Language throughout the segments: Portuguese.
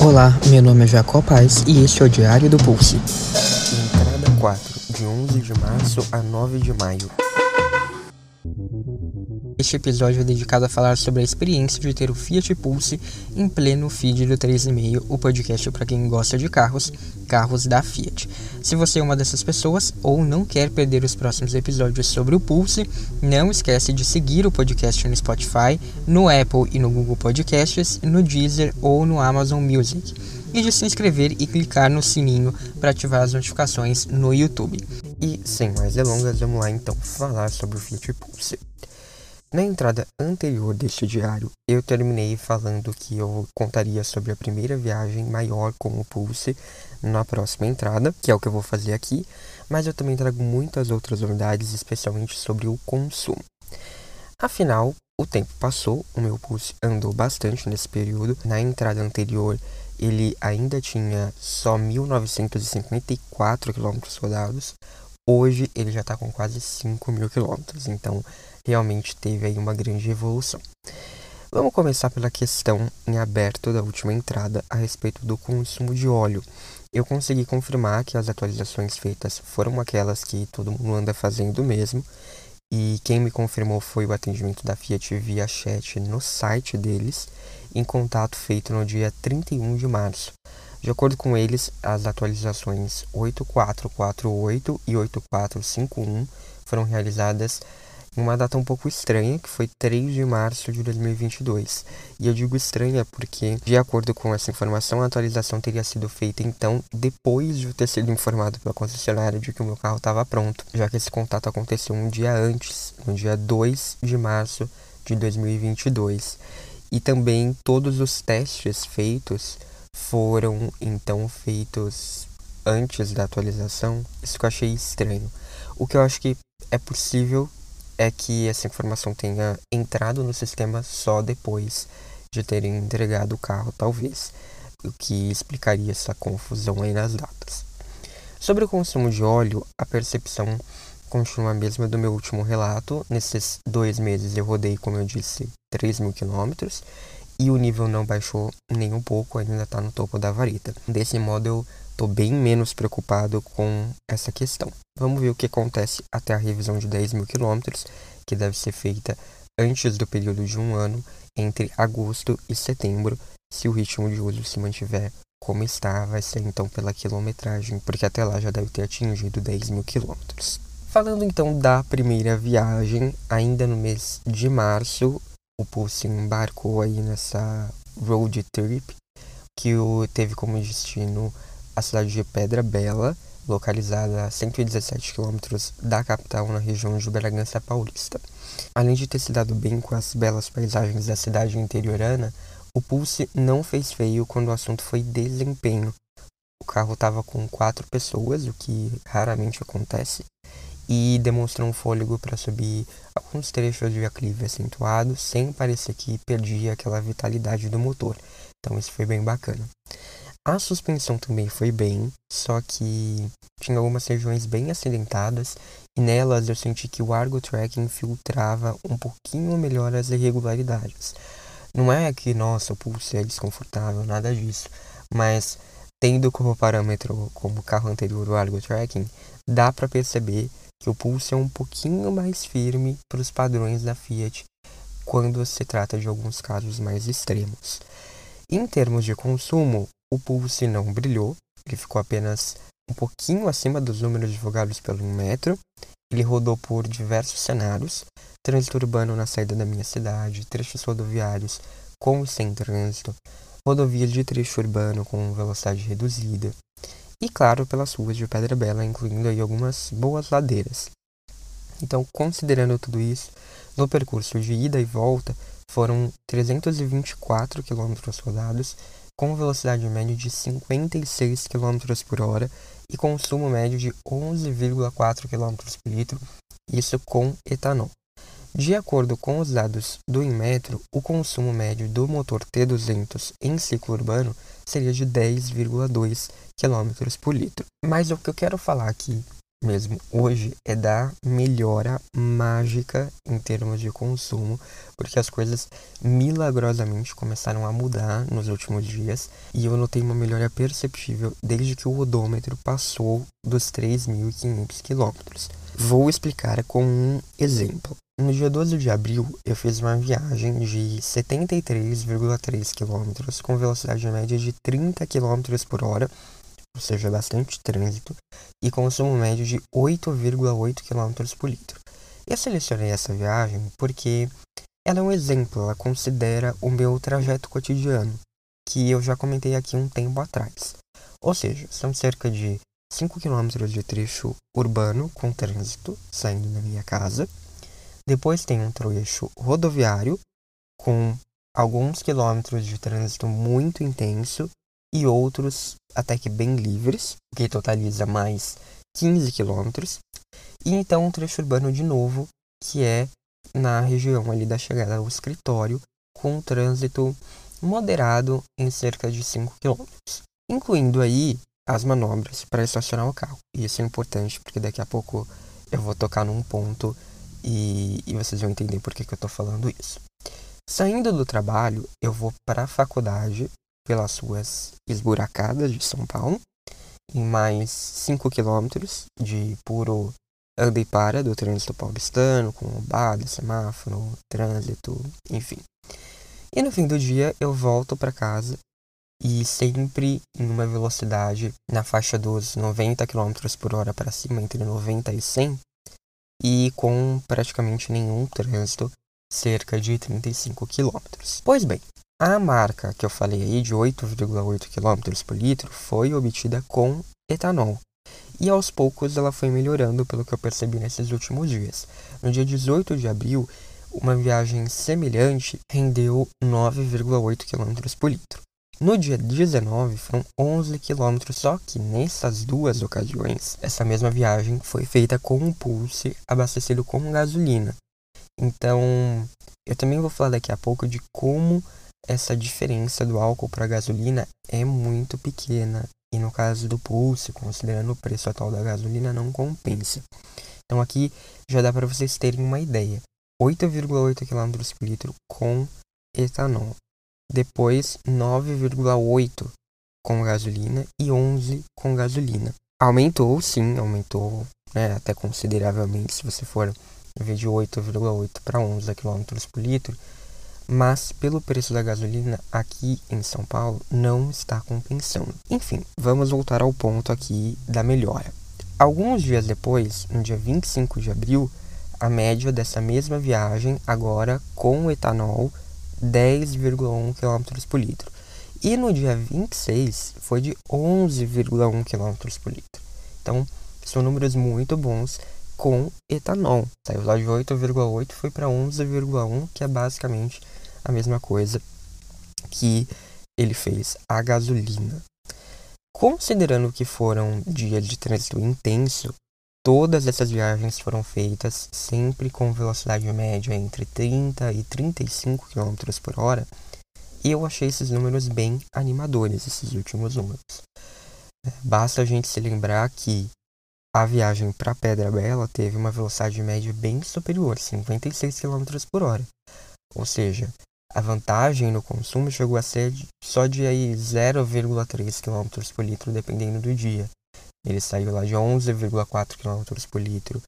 Olá, meu nome é Jacó Paz e este é o Diário do Pulse. Entrada 4, de 11 de março a 9 de maio. Este episódio é dedicado a falar sobre a experiência de ter o Fiat Pulse em pleno feed do 3,5, o podcast para quem gosta de carros, carros da Fiat. Se você é uma dessas pessoas ou não quer perder os próximos episódios sobre o Pulse, não esquece de seguir o podcast no Spotify, no Apple e no Google Podcasts, no Deezer ou no Amazon Music. E de se inscrever e clicar no sininho para ativar as notificações no YouTube. E sem mais delongas, vamos lá então falar sobre o Fiat Pulse. Na entrada anterior deste diário, eu terminei falando que eu contaria sobre a primeira viagem maior com o Pulse na próxima entrada, que é o que eu vou fazer aqui, mas eu também trago muitas outras novidades, especialmente sobre o consumo. Afinal, o tempo passou, o meu Pulse andou bastante nesse período. Na entrada anterior, ele ainda tinha só 1.954 km rodados. Hoje ele já está com quase 5 mil quilômetros, então realmente teve aí uma grande evolução. Vamos começar pela questão em aberto da última entrada a respeito do consumo de óleo. Eu consegui confirmar que as atualizações feitas foram aquelas que todo mundo anda fazendo mesmo, e quem me confirmou foi o atendimento da Fiat via chat no site deles, em contato feito no dia 31 de março. De acordo com eles, as atualizações 8448 e 8451 foram realizadas uma data um pouco estranha, que foi 3 de março de 2022. E eu digo estranha porque, de acordo com essa informação, a atualização teria sido feita então depois de eu ter sido informado pela concessionária de que o meu carro estava pronto, já que esse contato aconteceu um dia antes, no dia 2 de março de 2022. E também todos os testes feitos foram então feitos antes da atualização, isso que eu achei estranho. O que eu acho que é possível é que essa informação tenha entrado no sistema só depois de terem entregado o carro, talvez, o que explicaria essa confusão aí nas datas. Sobre o consumo de óleo, a percepção continua a mesma do meu último relato. Nesses dois meses eu rodei, como eu disse, 3 mil quilômetros e o nível não baixou nem um pouco, ainda está no topo da vareta. Desse modo, eu estou bem menos preocupado com essa questão. Vamos ver o que acontece até a revisão de 10 mil quilômetros, que deve ser feita antes do período de um ano, entre agosto e setembro. Se o ritmo de uso se mantiver como está, vai ser então pela quilometragem, porque até lá já deve ter atingido 10 mil quilômetros. Falando então da primeira viagem, ainda no mês de março, o Pulse embarcou aí nessa road trip que teve como destino a cidade de Pedra Bela, localizada a 117 quilômetros da capital na região de Bragança Paulista. Além de ter se dado bem com as belas paisagens da cidade interiorana, o Pulse não fez feio quando o assunto foi desempenho. O carro estava com quatro pessoas, o que raramente acontece, e demonstrou um fôlego para subir alguns trechos de aclive acentuado, sem parecer que perdia aquela vitalidade do motor. Então isso foi bem bacana. A suspensão também foi bem, só que tinha algumas regiões bem acidentadas e nelas eu senti que o Argo Tracking filtrava um pouquinho melhor as irregularidades. Não é que, nossa, o pulso é desconfortável, nada disso, mas tendo como parâmetro como carro anterior o Argo Tracking, dá para perceber que o pulso é um pouquinho mais firme para os padrões da Fiat quando se trata de alguns casos mais extremos. Em termos de consumo, o pulse não brilhou, ele ficou apenas um pouquinho acima dos números divulgados pelo metro. Ele rodou por diversos cenários, trânsito urbano na saída da minha cidade, trechos rodoviários com e sem trânsito, rodovias de trecho urbano com velocidade reduzida, e claro pelas ruas de Pedra Bela, incluindo aí algumas boas ladeiras. Então, considerando tudo isso, no percurso de ida e volta foram 324 km rodados, com velocidade média de 56 km por hora e consumo médio de 11,4 km por litro, isso com etanol. De acordo com os dados do Inmetro, o consumo médio do motor T200 em ciclo urbano seria de 10,2 km por litro. Mas o que eu quero falar aqui mesmo hoje é da melhora mágica em termos de consumo, porque as coisas milagrosamente começaram a mudar nos últimos dias e eu notei uma melhora perceptível desde que o odômetro passou dos 3.500 quilômetros. Vou explicar com um exemplo. No dia 12 de abril, eu fiz uma viagem de 73,3 km com velocidade média de 30 km por hora, ou seja, bastante trânsito, e consumo médio de 8,8 km por litro. Eu selecionei essa viagem porque ela é um exemplo, ela considera o meu trajeto cotidiano, que eu já comentei aqui um tempo atrás. Ou seja, são cerca de 5 km de trecho urbano com trânsito saindo da minha casa. Depois tem um trecho rodoviário com alguns quilômetros de trânsito muito intenso e outros até que bem livres, que totaliza mais 15 quilômetros. E então um trecho urbano de novo, que é na região ali da chegada ao escritório, com um trânsito moderado em cerca de 5 quilômetros, incluindo aí as manobras para estacionar o carro. E isso é importante porque daqui a pouco eu vou tocar num ponto e, e vocês vão entender por que, que eu estou falando isso. Saindo do trabalho, eu vou para a faculdade pelas ruas esburacadas de São Paulo, em mais 5 quilômetros de puro anda e para do trânsito paulistano, com lombada, semáforo, trânsito, enfim. E no fim do dia eu volto para casa e sempre em uma velocidade na faixa dos 90 km por hora para cima, entre 90 e 100, e com praticamente nenhum trânsito, cerca de 35 km. Pois bem, a marca que eu falei aí de 8,8 km por litro foi obtida com etanol. E aos poucos ela foi melhorando, pelo que eu percebi nesses últimos dias. No dia 18 de abril, uma viagem semelhante rendeu 9,8 km por litro. No dia 19 foram 11 quilômetros, só que nessas duas ocasiões, essa mesma viagem foi feita com um Pulse abastecido com gasolina. Então, eu também vou falar daqui a pouco de como essa diferença do álcool para a gasolina é muito pequena. E no caso do Pulse, considerando o preço atual da gasolina, não compensa. Então aqui já dá para vocês terem uma ideia. 8,8 km por litro com etanol depois 9,8 com gasolina e 11 com gasolina. Aumentou, sim, aumentou né, até consideravelmente se você for vez de 8,8 para 11 km por litro, mas pelo preço da gasolina aqui em São Paulo não está compensando. Enfim, vamos voltar ao ponto aqui da melhora. Alguns dias depois, no dia 25 de abril, a média dessa mesma viagem, agora com etanol, 10,1 km por litro. E no dia 26 foi de 11,1 km por litro. Então, são números muito bons com etanol. Saiu lá de 8,8 foi para 11,1, que é basicamente a mesma coisa que ele fez a gasolina. Considerando que foram dias de trânsito intenso, Todas essas viagens foram feitas sempre com velocidade média entre 30 e 35 km por hora, e eu achei esses números bem animadores, esses últimos números. É, basta a gente se lembrar que a viagem para Pedra Bela teve uma velocidade média bem superior, 56 km por hora. Ou seja, a vantagem no consumo chegou a ser só de 0,3 km por litro, dependendo do dia. Ele saiu lá de 11,4 km por litro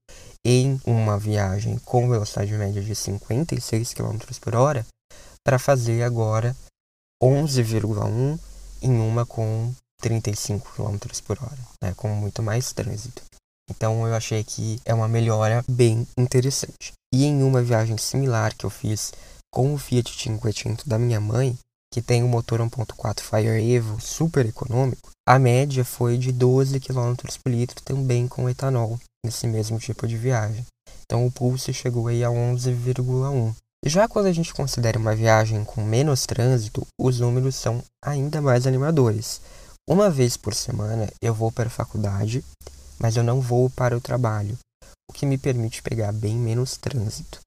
em uma viagem com velocidade média de 56 km por hora para fazer agora 11,1 em uma com 35 km por hora, né, com muito mais trânsito. Então eu achei que é uma melhora bem interessante. E em uma viagem similar que eu fiz com o Fiat Cinquecento da minha mãe, que tem um motor 1.4 Fire Evo super econômico, a média foi de 12 km por litro também com etanol, nesse mesmo tipo de viagem. Então o pulse chegou aí a 11,1. Já quando a gente considera uma viagem com menos trânsito, os números são ainda mais animadores. Uma vez por semana eu vou para a faculdade, mas eu não vou para o trabalho, o que me permite pegar bem menos trânsito.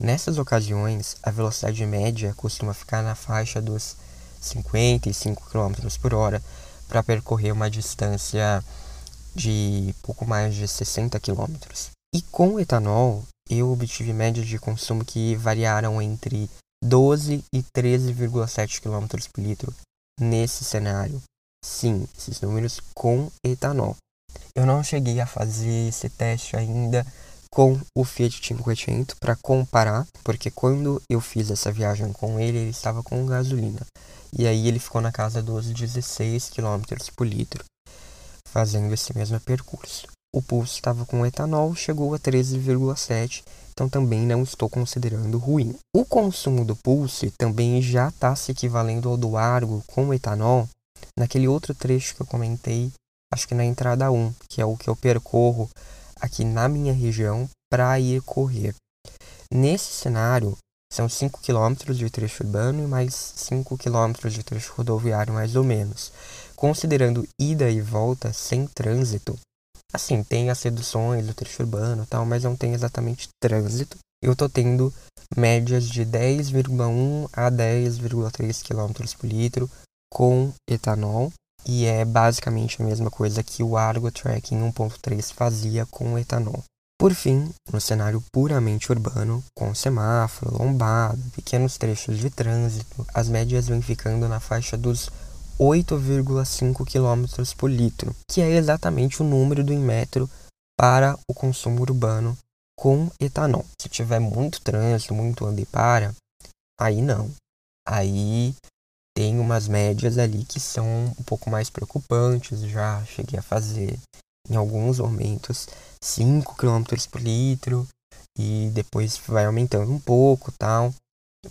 Nessas ocasiões, a velocidade média costuma ficar na faixa dos 55 km por hora para percorrer uma distância de pouco mais de 60 km. E com etanol, eu obtive médias de consumo que variaram entre 12 e 13,7 km por litro nesse cenário. Sim, esses números com etanol. Eu não cheguei a fazer esse teste ainda com o Fiat 500 para comparar, porque quando eu fiz essa viagem com ele, ele estava com gasolina. E aí ele ficou na casa dos 16 km por litro, fazendo esse mesmo percurso. O Pulse estava com etanol, chegou a 13,7, então também não estou considerando ruim. O consumo do Pulse também já está se equivalendo ao do Argo com etanol, naquele outro trecho que eu comentei, acho que na entrada 1, que é o que eu percorro aqui na minha região para ir correr. Nesse cenário, são 5 km de trecho urbano e mais 5 km de trecho rodoviário, mais ou menos. Considerando ida e volta sem trânsito, assim, tem as reduções do trecho urbano tal, mas não tem exatamente trânsito. Eu tô tendo médias de 10,1 a 10,3 km por litro com etanol e é basicamente a mesma coisa que o Argo Tracking 1.3 fazia com o etanol. Por fim, no cenário puramente urbano, com semáforo, lombada, pequenos trechos de trânsito, as médias vêm ficando na faixa dos 8,5 km por litro, que é exatamente o número do Inmetro para o consumo urbano com etanol. Se tiver muito trânsito, muito anda e para, aí não. Aí tem umas médias ali que são um pouco mais preocupantes. Já cheguei a fazer em alguns momentos 5 km por litro e depois vai aumentando um pouco tal.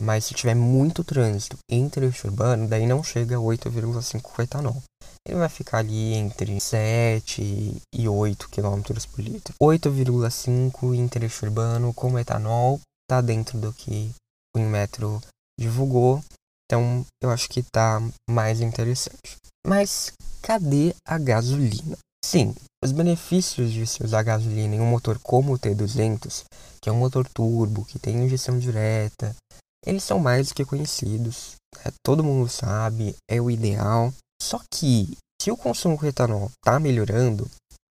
Mas se tiver muito trânsito entre o urbano, daí não chega a 8,5 com etanol. Ele vai ficar ali entre 7 e 8 km por litro. 8,5 em trecho urbano com etanol está dentro do que o Inmetro divulgou. Então, eu acho que tá mais interessante. Mas cadê a gasolina? Sim, os benefícios de se usar gasolina em um motor como o T200, que é um motor turbo, que tem injeção direta, eles são mais do que conhecidos. Né? Todo mundo sabe, é o ideal. Só que, se o consumo com etanol está melhorando,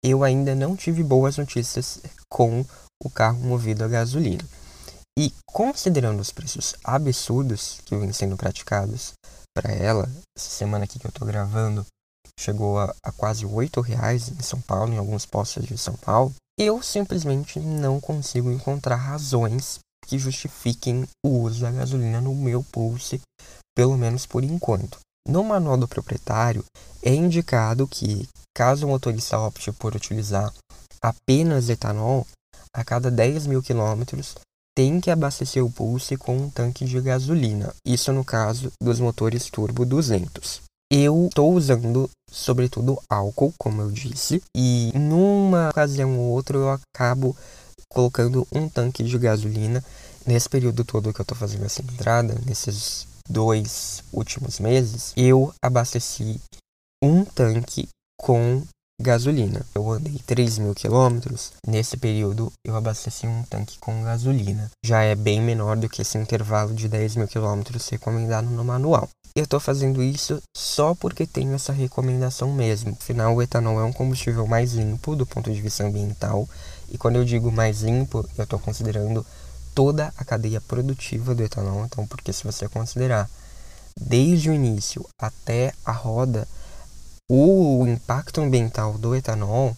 eu ainda não tive boas notícias com o carro movido a gasolina. E considerando os preços absurdos que vêm sendo praticados para ela, essa semana aqui que eu estou gravando, chegou a, a quase R$ reais em São Paulo, em alguns postos de São Paulo, eu simplesmente não consigo encontrar razões que justifiquem o uso da gasolina no meu Pulse, pelo menos por enquanto. No manual do proprietário é indicado que, caso o motorista opte por utilizar apenas etanol, a cada 10 mil quilômetros tem que abastecer o Pulse com um tanque de gasolina, isso no caso dos motores turbo 200. Eu estou usando, sobretudo, álcool, como eu disse, e numa ocasião ou outra eu acabo colocando um tanque de gasolina. Nesse período todo que eu estou fazendo essa entrada, nesses dois últimos meses, eu abasteci um tanque com gasolina. Eu andei 3 mil quilômetros. Nesse período, eu abasteci um tanque com gasolina. Já é bem menor do que esse intervalo de 10 mil quilômetros recomendado no manual. Eu estou fazendo isso só porque tenho essa recomendação mesmo. Afinal, o etanol é um combustível mais limpo do ponto de vista ambiental. E quando eu digo mais limpo, eu estou considerando toda a cadeia produtiva do etanol. Então, porque se você considerar desde o início até a roda, o impacto ambiental do etanol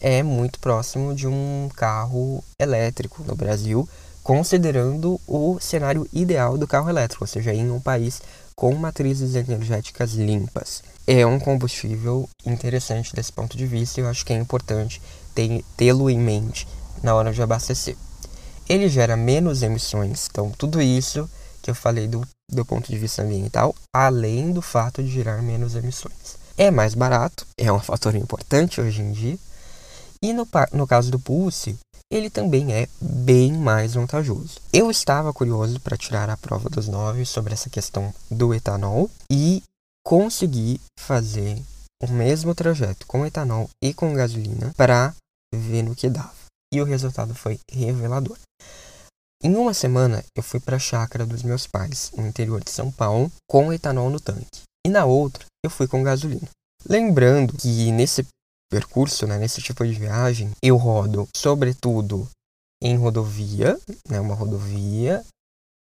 é muito próximo de um carro elétrico no Brasil, considerando o cenário ideal do carro elétrico, ou seja, em um país com matrizes energéticas limpas. É um combustível interessante desse ponto de vista e eu acho que é importante tê-lo em mente na hora de abastecer. Ele gera menos emissões, então tudo isso que eu falei do, do ponto de vista ambiental, além do fato de gerar menos emissões. É mais barato, é um fator importante hoje em dia. E no, no caso do Pulse, ele também é bem mais vantajoso. Eu estava curioso para tirar a prova dos nove sobre essa questão do etanol e consegui fazer o mesmo trajeto com etanol e com gasolina para ver no que dava. E o resultado foi revelador. Em uma semana, eu fui para a chácara dos meus pais, no interior de São Paulo, com etanol no tanque. E na outra, eu fui com gasolina. Lembrando que nesse percurso, né, nesse tipo de viagem, eu rodo sobretudo em rodovia, né, uma rodovia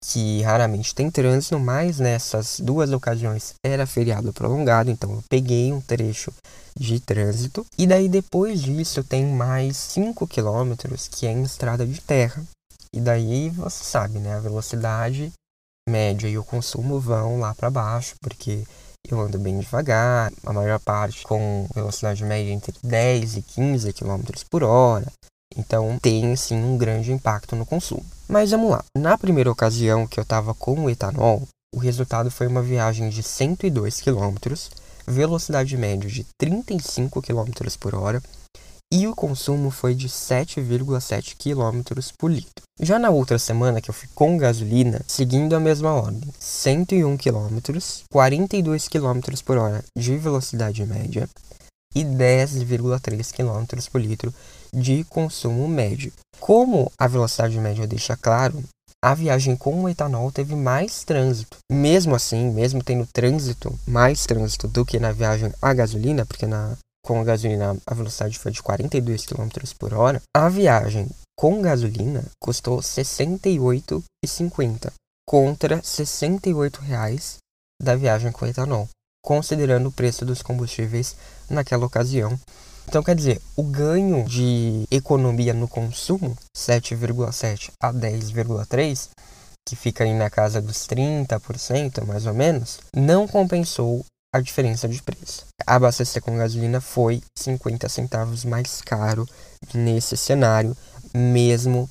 que raramente tem trânsito, mas nessas duas ocasiões era feriado prolongado, então eu peguei um trecho de trânsito. E daí depois disso tem mais 5 quilômetros que é em estrada de terra. E daí você sabe, né, a velocidade média e o consumo vão lá para baixo, porque eu ando bem devagar, a maior parte com velocidade média entre 10 e 15 km por hora. Então tem sim um grande impacto no consumo. Mas vamos lá. Na primeira ocasião que eu estava com o etanol, o resultado foi uma viagem de 102 km, velocidade média de 35 km por hora e o consumo foi de 7,7 km por litro. Já na outra semana que eu fui com gasolina, seguindo a mesma ordem, 101 km, 42 km por hora de velocidade média e 10,3 km por litro de consumo médio. Como a velocidade média deixa claro, a viagem com o etanol teve mais trânsito. Mesmo assim, mesmo tendo trânsito, mais trânsito do que na viagem a gasolina, porque na, com a gasolina a velocidade foi de 42 km por hora, a viagem com gasolina custou R$ 68,50 contra 68 reais da viagem com etanol, considerando o preço dos combustíveis naquela ocasião. Então, quer dizer, o ganho de economia no consumo, 7,7 a 10,3, que fica aí na casa dos 30%, mais ou menos, não compensou a diferença de preço. Abastecer com gasolina foi 50 centavos mais caro nesse cenário, mesmo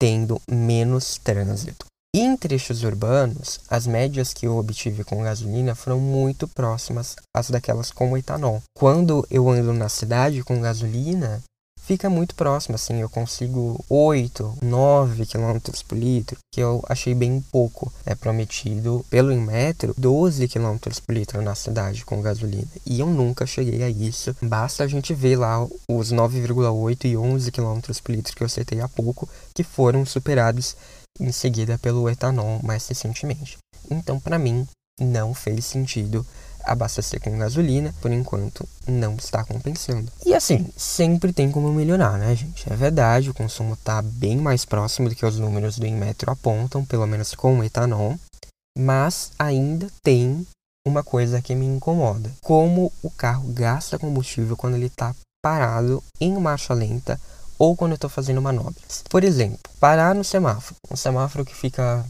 tendo menos trânsito. Em trechos urbanos, as médias que eu obtive com gasolina foram muito próximas às daquelas com etanol. Quando eu ando na cidade com gasolina, fica muito próximo, assim, eu consigo 8, 9 km por litro, que eu achei bem pouco. É prometido pelo Inmetro 12 km por litro na cidade com gasolina. E eu nunca cheguei a isso. Basta a gente ver lá os 9,8 e 11 km por litro que eu citei há pouco, que foram superados em seguida pelo etanol mais recentemente. Então, para mim, não fez sentido abastecer com gasolina, por enquanto não está compensando. E assim, sempre tem como melhorar, né, gente? É verdade, o consumo está bem mais próximo do que os números do Inmetro apontam, pelo menos com o etanol, mas ainda tem uma coisa que me incomoda: como o carro gasta combustível quando ele está parado em marcha lenta ou quando eu estou fazendo manobras. Por exemplo, parar no semáforo, um semáforo que fica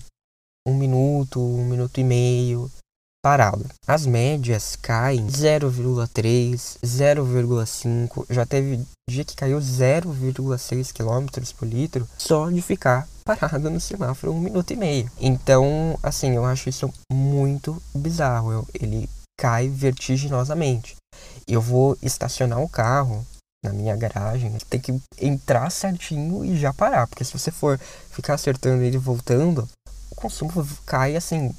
um minuto, um minuto e meio, parado. As médias caem 0,3, 0,5, já teve dia que caiu 0,6 km por litro só de ficar parado no semáforo um minuto e meio. Então, assim, eu acho isso muito bizarro. Eu, ele cai vertiginosamente. Eu vou estacionar o carro na minha garagem, tem que entrar certinho e já parar, porque se você for ficar acertando ele voltando, o consumo cai assim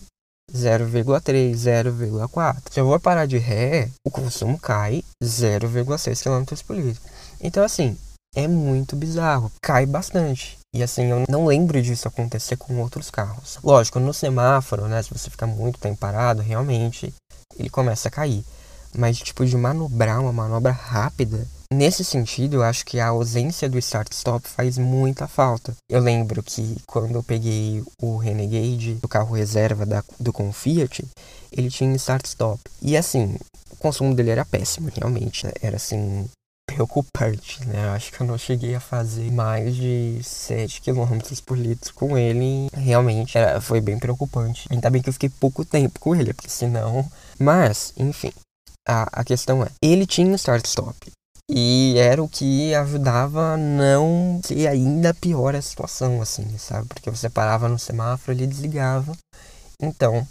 0,3, 0,4. Se eu vou parar de ré, o consumo cai 0,6 km por litro. Então, assim, é muito bizarro, cai bastante. E assim, eu não lembro disso acontecer com outros carros. Lógico, no semáforo, né, se você ficar muito tempo parado, realmente ele começa a cair. Mas, tipo, de manobrar uma manobra rápida, Nesse sentido, eu acho que a ausência do start-stop faz muita falta. Eu lembro que quando eu peguei o Renegade, o carro reserva da, do Confiat, ele tinha start-stop. E assim, o consumo dele era péssimo, realmente. Né? Era assim, preocupante, né? Eu acho que eu não cheguei a fazer mais de 7 km por litro com ele. Realmente era, foi bem preocupante. Ainda bem que eu fiquei pouco tempo com ele, porque senão. Mas, enfim. A, a questão é, ele tinha start-stop. E era o que ajudava a não ser ainda pior a situação, assim, sabe? Porque você parava no semáforo, ele desligava. Então,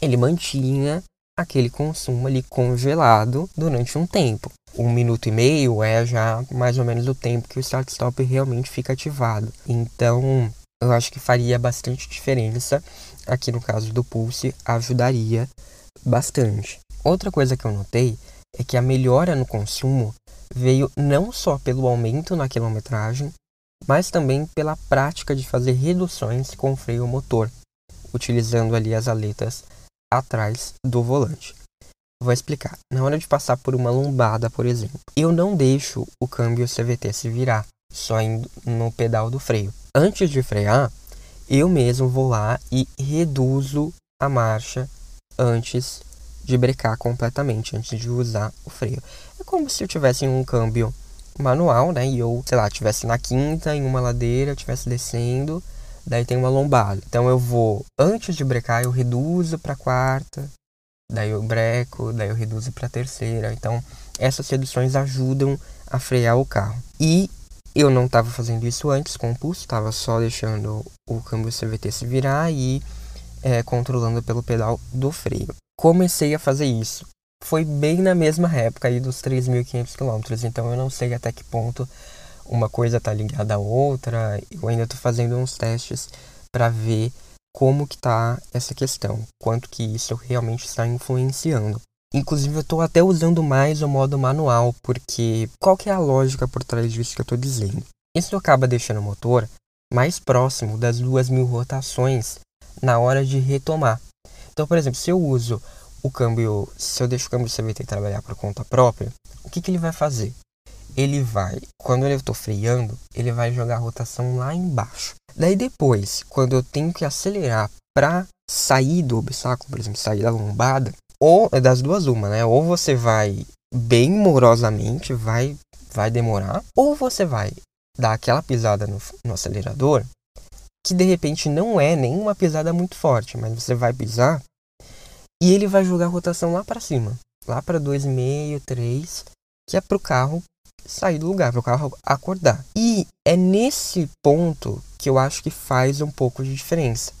ele mantinha aquele consumo ali congelado durante um tempo. Um minuto e meio é já mais ou menos o tempo que o start-stop realmente fica ativado. Então, eu acho que faria bastante diferença. Aqui no caso do Pulse, ajudaria bastante. Outra coisa que eu notei é que a melhora no consumo veio não só pelo aumento na quilometragem, mas também pela prática de fazer reduções com freio motor, utilizando ali as aletas atrás do volante. Vou explicar. Na hora de passar por uma lombada, por exemplo, eu não deixo o câmbio CVT se virar, só indo no pedal do freio. Antes de frear, eu mesmo vou lá e reduzo a marcha antes de brecar completamente, antes de usar o freio. É como se eu tivesse um câmbio manual, né? E eu, sei lá, tivesse na quinta em uma ladeira, estivesse descendo, daí tem uma lombada. Então eu vou, antes de brecar, eu reduzo para quarta, daí eu breco, daí eu reduzo para terceira. Então essas reduções ajudam a frear o carro. E eu não estava fazendo isso antes com o pulso, estava só deixando o câmbio CVT se virar e é, controlando pelo pedal do freio. Comecei a fazer isso foi bem na mesma época aí dos 3.500 quilômetros, então eu não sei até que ponto uma coisa está ligada à outra. Eu ainda estou fazendo uns testes para ver como que tá essa questão, quanto que isso realmente está influenciando. Inclusive eu estou até usando mais o modo manual, porque qual que é a lógica por trás disso que eu estou dizendo? Isso acaba deixando o motor mais próximo das duas mil rotações na hora de retomar. Então, por exemplo, se eu uso o câmbio, se eu deixo o câmbio CVT trabalhar por conta própria, o que, que ele vai fazer? Ele vai, quando eu estou freando, ele vai jogar a rotação lá embaixo. Daí depois, quando eu tenho que acelerar para sair do obstáculo, por exemplo, sair da lombada, ou é das duas uma, né? Ou você vai bem morosamente, vai vai demorar, ou você vai dar aquela pisada no, no acelerador, que de repente não é nenhuma pisada muito forte, mas você vai pisar e ele vai jogar a rotação lá para cima, lá para 2,5, 3, que é para o carro sair do lugar, para o carro acordar. E é nesse ponto que eu acho que faz um pouco de diferença.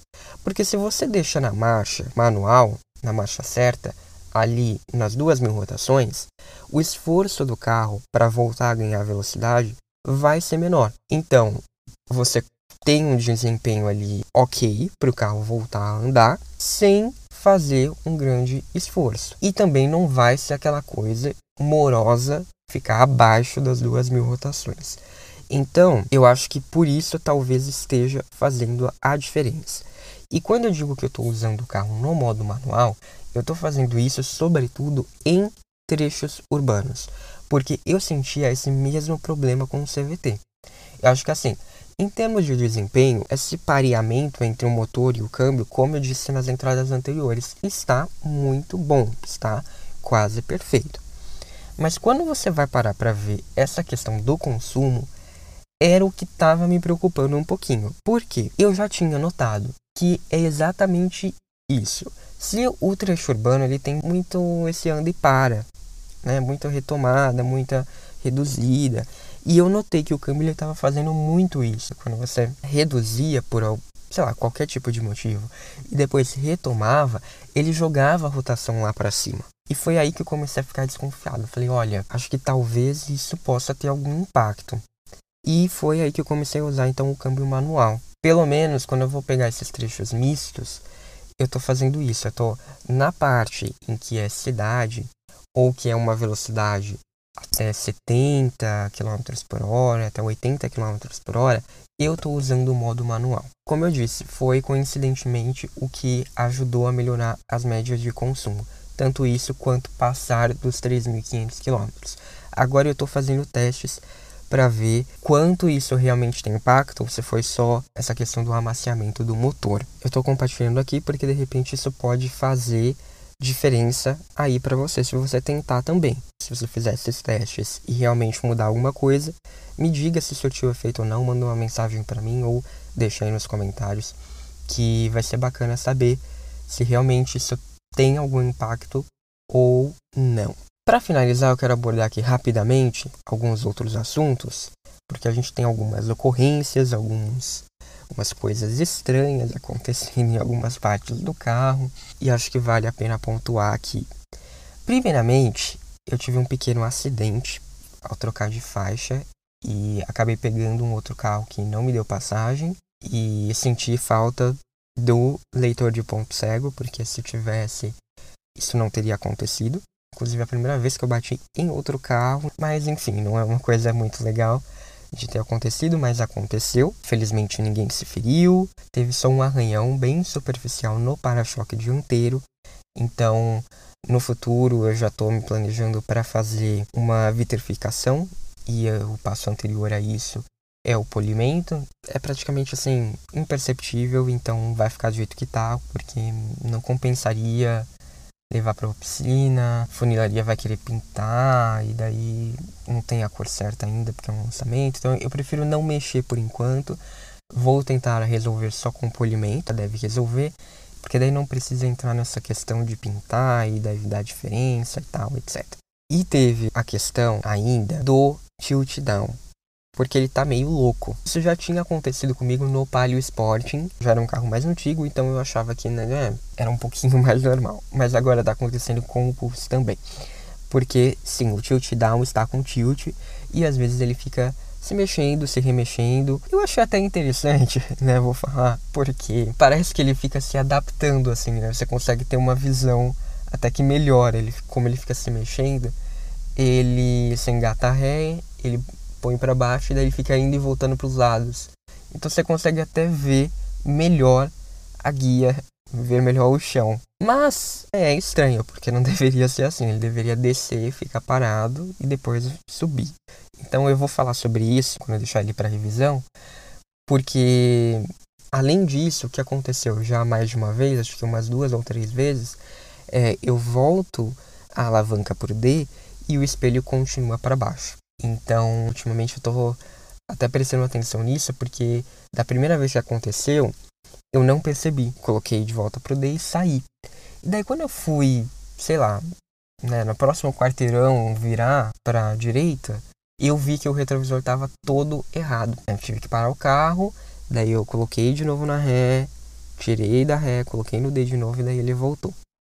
Porque se você deixa na marcha manual, na marcha certa, ali nas duas mil rotações, o esforço do carro para voltar a ganhar velocidade vai ser menor. Então, você tem um desempenho ali ok para o carro voltar a andar sem fazer um grande esforço. E também não vai ser aquela coisa morosa ficar abaixo das duas mil rotações. Então, eu acho que por isso talvez esteja fazendo a diferença. E quando eu digo que eu estou usando o carro no modo manual, eu estou fazendo isso sobretudo em trechos urbanos, porque eu sentia esse mesmo problema com o CVT. Eu acho que assim, em termos de desempenho, esse pareamento entre o motor e o câmbio, como eu disse nas entradas anteriores, está muito bom, está quase perfeito. Mas quando você vai parar para ver essa questão do consumo, era o que estava me preocupando um pouquinho. Porque eu já tinha notado que é exatamente isso. Se o trecho urbano ele tem muito esse anda e para, né? muita retomada, muita reduzida. E eu notei que o câmbio estava fazendo muito isso. Quando você reduzia por, sei lá, qualquer tipo de motivo e depois retomava, ele jogava a rotação lá para cima. E foi aí que eu comecei a ficar desconfiado. falei, olha, acho que talvez isso possa ter algum impacto. E foi aí que eu comecei a usar então o câmbio manual. Pelo menos quando eu vou pegar esses trechos mistos, eu estou fazendo isso. Eu estou na parte em que é cidade ou que é uma velocidade até 70 km por hora, até 80 km por hora, eu estou usando o modo manual. Como eu disse, foi coincidentemente o que ajudou a melhorar as médias de consumo, tanto isso quanto passar dos 3.500 km. Agora eu estou fazendo testes para ver quanto isso realmente tem impacto ou se foi só essa questão do amaciamento do motor. Eu estou compartilhando aqui porque de repente isso pode fazer diferença aí para você se você tentar também. Se você fizer esses testes e realmente mudar alguma coisa, me diga se surtiu efeito ou não, manda uma mensagem para mim ou deixa aí nos comentários que vai ser bacana saber se realmente isso tem algum impacto ou não. Para finalizar, eu quero abordar aqui rapidamente alguns outros assuntos, porque a gente tem algumas ocorrências, alguns umas coisas estranhas acontecendo em algumas partes do carro e acho que vale a pena pontuar aqui. Primeiramente, eu tive um pequeno acidente ao trocar de faixa e acabei pegando um outro carro que não me deu passagem e senti falta do leitor de ponto cego, porque se tivesse isso não teria acontecido. Inclusive a primeira vez que eu bati em outro carro, mas enfim, não é uma coisa muito legal de ter acontecido, mas aconteceu. Felizmente ninguém se feriu. Teve só um arranhão bem superficial no para-choque dianteiro. Então No futuro eu já estou me planejando para fazer uma vitrificação e o passo anterior a isso é o polimento. É praticamente assim imperceptível, então vai ficar do jeito que tá, porque não compensaria levar para piscina, funilaria vai querer pintar e daí não tem a cor certa ainda porque é um lançamento. Então eu prefiro não mexer por enquanto. Vou tentar resolver só com polimento, deve resolver, porque daí não precisa entrar nessa questão de pintar e daí dar diferença e tal, etc. E teve a questão ainda do tilt down, porque ele tá meio louco. Isso já tinha acontecido comigo no Palio Sporting, já era um carro mais antigo, então eu achava que né, era um pouquinho mais normal. Mas agora tá acontecendo com o Pulse também. Porque sim, o tilt down está com tilt e às vezes ele fica se mexendo, se remexendo. Eu achei até interessante, né? Vou falar, porque parece que ele fica se adaptando assim, né? Você consegue ter uma visão até que melhor ele como ele fica se mexendo. Ele se engata ré, ele põe para baixo e daí fica indo e voltando para os lados. Então você consegue até ver melhor a guia, ver melhor o chão. Mas é estranho, porque não deveria ser assim. Ele deveria descer, ficar parado e depois subir. Então eu vou falar sobre isso quando eu deixar ele para revisão, porque além disso, o que aconteceu já mais de uma vez, acho que umas duas ou três vezes, é, eu volto a alavanca por D e o espelho continua para baixo. Então, ultimamente eu tô até prestando atenção nisso, porque da primeira vez que aconteceu, eu não percebi. Coloquei de volta pro D e saí. E daí quando eu fui, sei lá, né, no próximo quarteirão virar para a direita, eu vi que o retrovisor estava todo errado. Eu tive que parar o carro, daí eu coloquei de novo na ré, tirei da ré, coloquei no D de novo e daí ele voltou.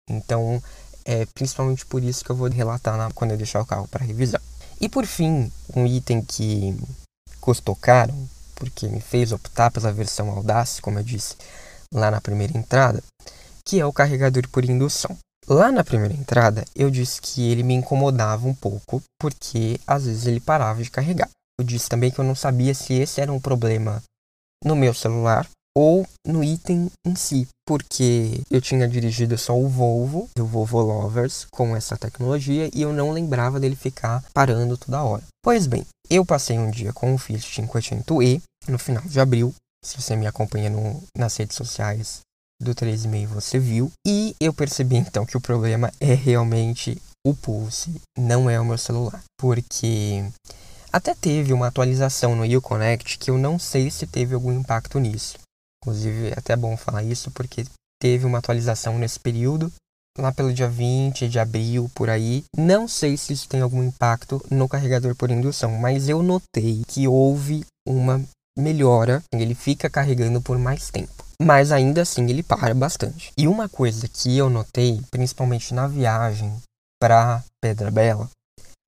Então, é principalmente por isso que eu vou relatar na, quando eu deixar o carro para revisão. E por fim, um item que custou caro, porque me fez optar pela versão Audace, como eu disse lá na primeira entrada, que é o carregador por indução. Lá na primeira entrada, eu disse que ele me incomodava um pouco, porque às vezes ele parava de carregar. Eu disse também que eu não sabia se esse era um problema no meu celular ou no item em si, porque eu tinha dirigido só o Volvo, o Volvo Lovers, com essa tecnologia e eu não lembrava dele ficar parando toda hora. Pois bem, eu passei um dia com o Fiat 500e no final de abril. Se você me acompanha no, nas redes sociais do 3,5 você viu. E eu percebi então que o problema é realmente o Pulse, não é o meu celular. Porque até teve uma atualização no Uconnect que eu não sei se teve algum impacto nisso. Inclusive, é até bom falar isso porque teve uma atualização nesse período, lá pelo dia 20 de abril, por aí. Não sei se isso tem algum impacto no carregador por indução, mas eu notei que houve uma melhora, ele fica carregando por mais tempo. Mas ainda assim ele para bastante. E uma coisa que eu notei, principalmente na viagem para Pedra Bela,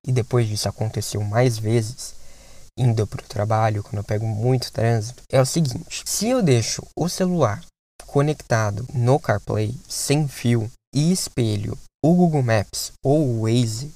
e depois disso aconteceu mais vezes, indo para o trabalho, quando eu pego muito trânsito, é o seguinte: se eu deixo o celular conectado no CarPlay sem fio e espelho o Google Maps ou o Waze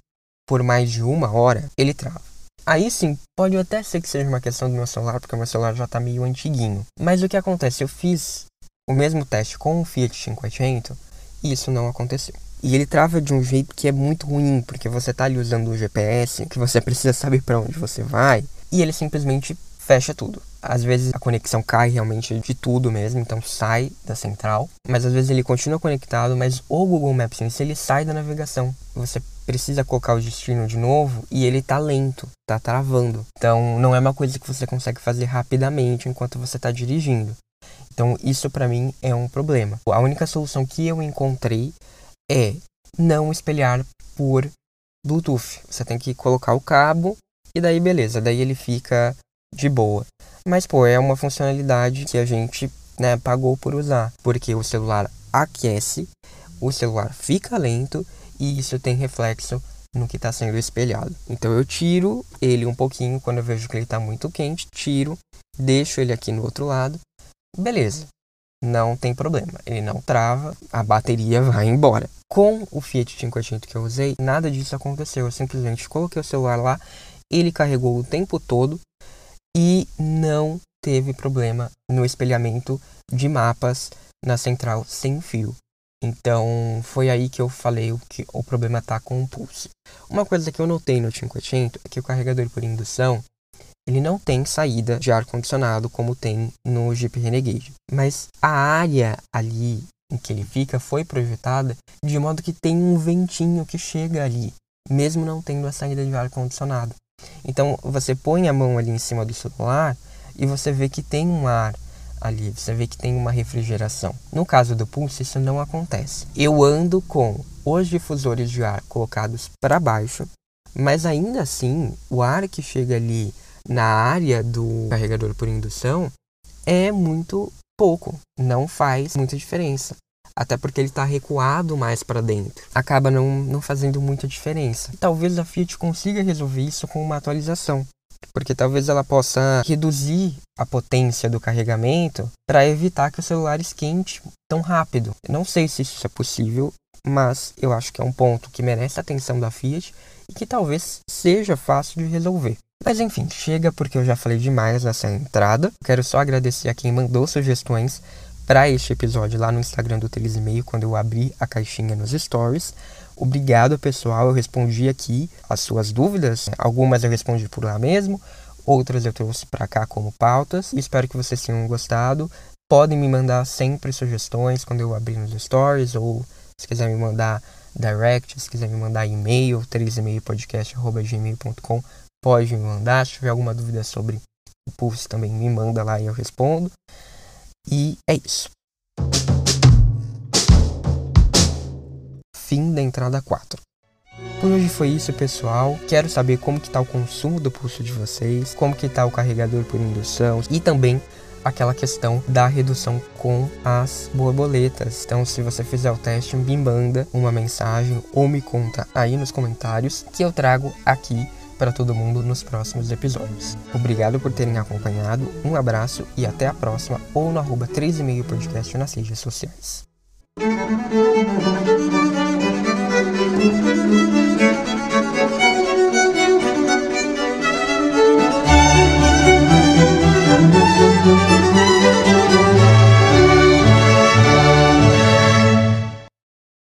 por mais de uma hora, ele trava. Aí sim, pode até ser que seja uma questão do meu celular, porque o meu celular já está meio antiguinho. Mas o que acontece? Eu fiz o mesmo teste com o Fiat 500 e isso não aconteceu. E ele trava de um jeito que é muito ruim, porque você está ali usando o GPS, que você precisa saber para onde você vai, e ele simplesmente fecha tudo. Às vezes a conexão cai realmente de tudo mesmo, então sai da central, mas às vezes ele continua conectado, mas o Google Maps si ele sai da navegação. Você precisa colocar o destino de novo e ele tá lento, tá travando. Então não é uma coisa que você consegue fazer rapidamente enquanto você está dirigindo. Então isso para mim é um problema. A única solução que eu encontrei é não espelhar por Bluetooth. Você tem que colocar o cabo e daí beleza, daí ele fica de boa. Mas pô, é uma funcionalidade que a gente né, pagou por usar, porque o celular aquece, o celular fica lento e isso tem reflexo no que está sendo espelhado. Então eu tiro ele um pouquinho quando eu vejo que ele está muito quente, tiro, deixo ele aqui no outro lado, beleza. Não tem problema, ele não trava, a bateria vai embora. Com o Fiat 500 que eu usei, nada disso aconteceu. Eu simplesmente coloquei o celular lá ele carregou o tempo todo e não teve problema no espelhamento de mapas na central sem fio. Então foi aí que eu falei que o problema está com o pulse. Uma coisa que eu notei no 500 é que o carregador por indução ele não tem saída de ar condicionado como tem no Jeep Renegade, mas a área ali em que ele fica foi projetada de modo que tem um ventinho que chega ali, mesmo não tendo a saída de ar condicionado. Então você põe a mão ali em cima do celular e você vê que tem um ar ali, você vê que tem uma refrigeração. No caso do Pulse, isso não acontece. Eu ando com os difusores de ar colocados para baixo, mas ainda assim, o ar que chega ali na área do carregador por indução é muito pouco, não faz muita diferença. Até porque ele está recuado mais para dentro. Acaba não, não fazendo muita diferença. Talvez a Fiat consiga resolver isso com uma atualização porque talvez ela possa reduzir a potência do carregamento para evitar que o celular esquente tão rápido. não sei se isso é possível, mas eu acho que é um ponto que merece a atenção da Fiat e que talvez seja fácil de resolver. Mas enfim, chega porque eu já falei demais nessa entrada. Quero só agradecer a quem mandou sugestões para este episódio lá no Instagram do Teles e-mail quando eu abri a caixinha nos stories. Obrigado, pessoal. Eu respondi aqui as suas dúvidas. Algumas eu respondi por lá mesmo, outras eu trouxe para cá como pautas. Espero que vocês tenham gostado. Podem me mandar sempre sugestões quando eu abrir nos stories ou se quiser me mandar direct, se quiser me mandar e-mail, 3 gmail.com pode me mandar. Se tiver alguma dúvida sobre o Pulse também me manda lá e eu respondo. E é isso. fim da entrada 4. Por hoje foi isso, pessoal. Quero saber como que tá o consumo do pulso de vocês, como que tá o carregador por indução e também aquela questão da redução com as borboletas. Então, se você fizer o teste, me manda uma mensagem ou me conta aí nos comentários que eu trago aqui para todo mundo nos próximos episódios. Obrigado por terem acompanhado, um abraço e até a próxima ou no arroba 3,5 podcast nas redes sociais.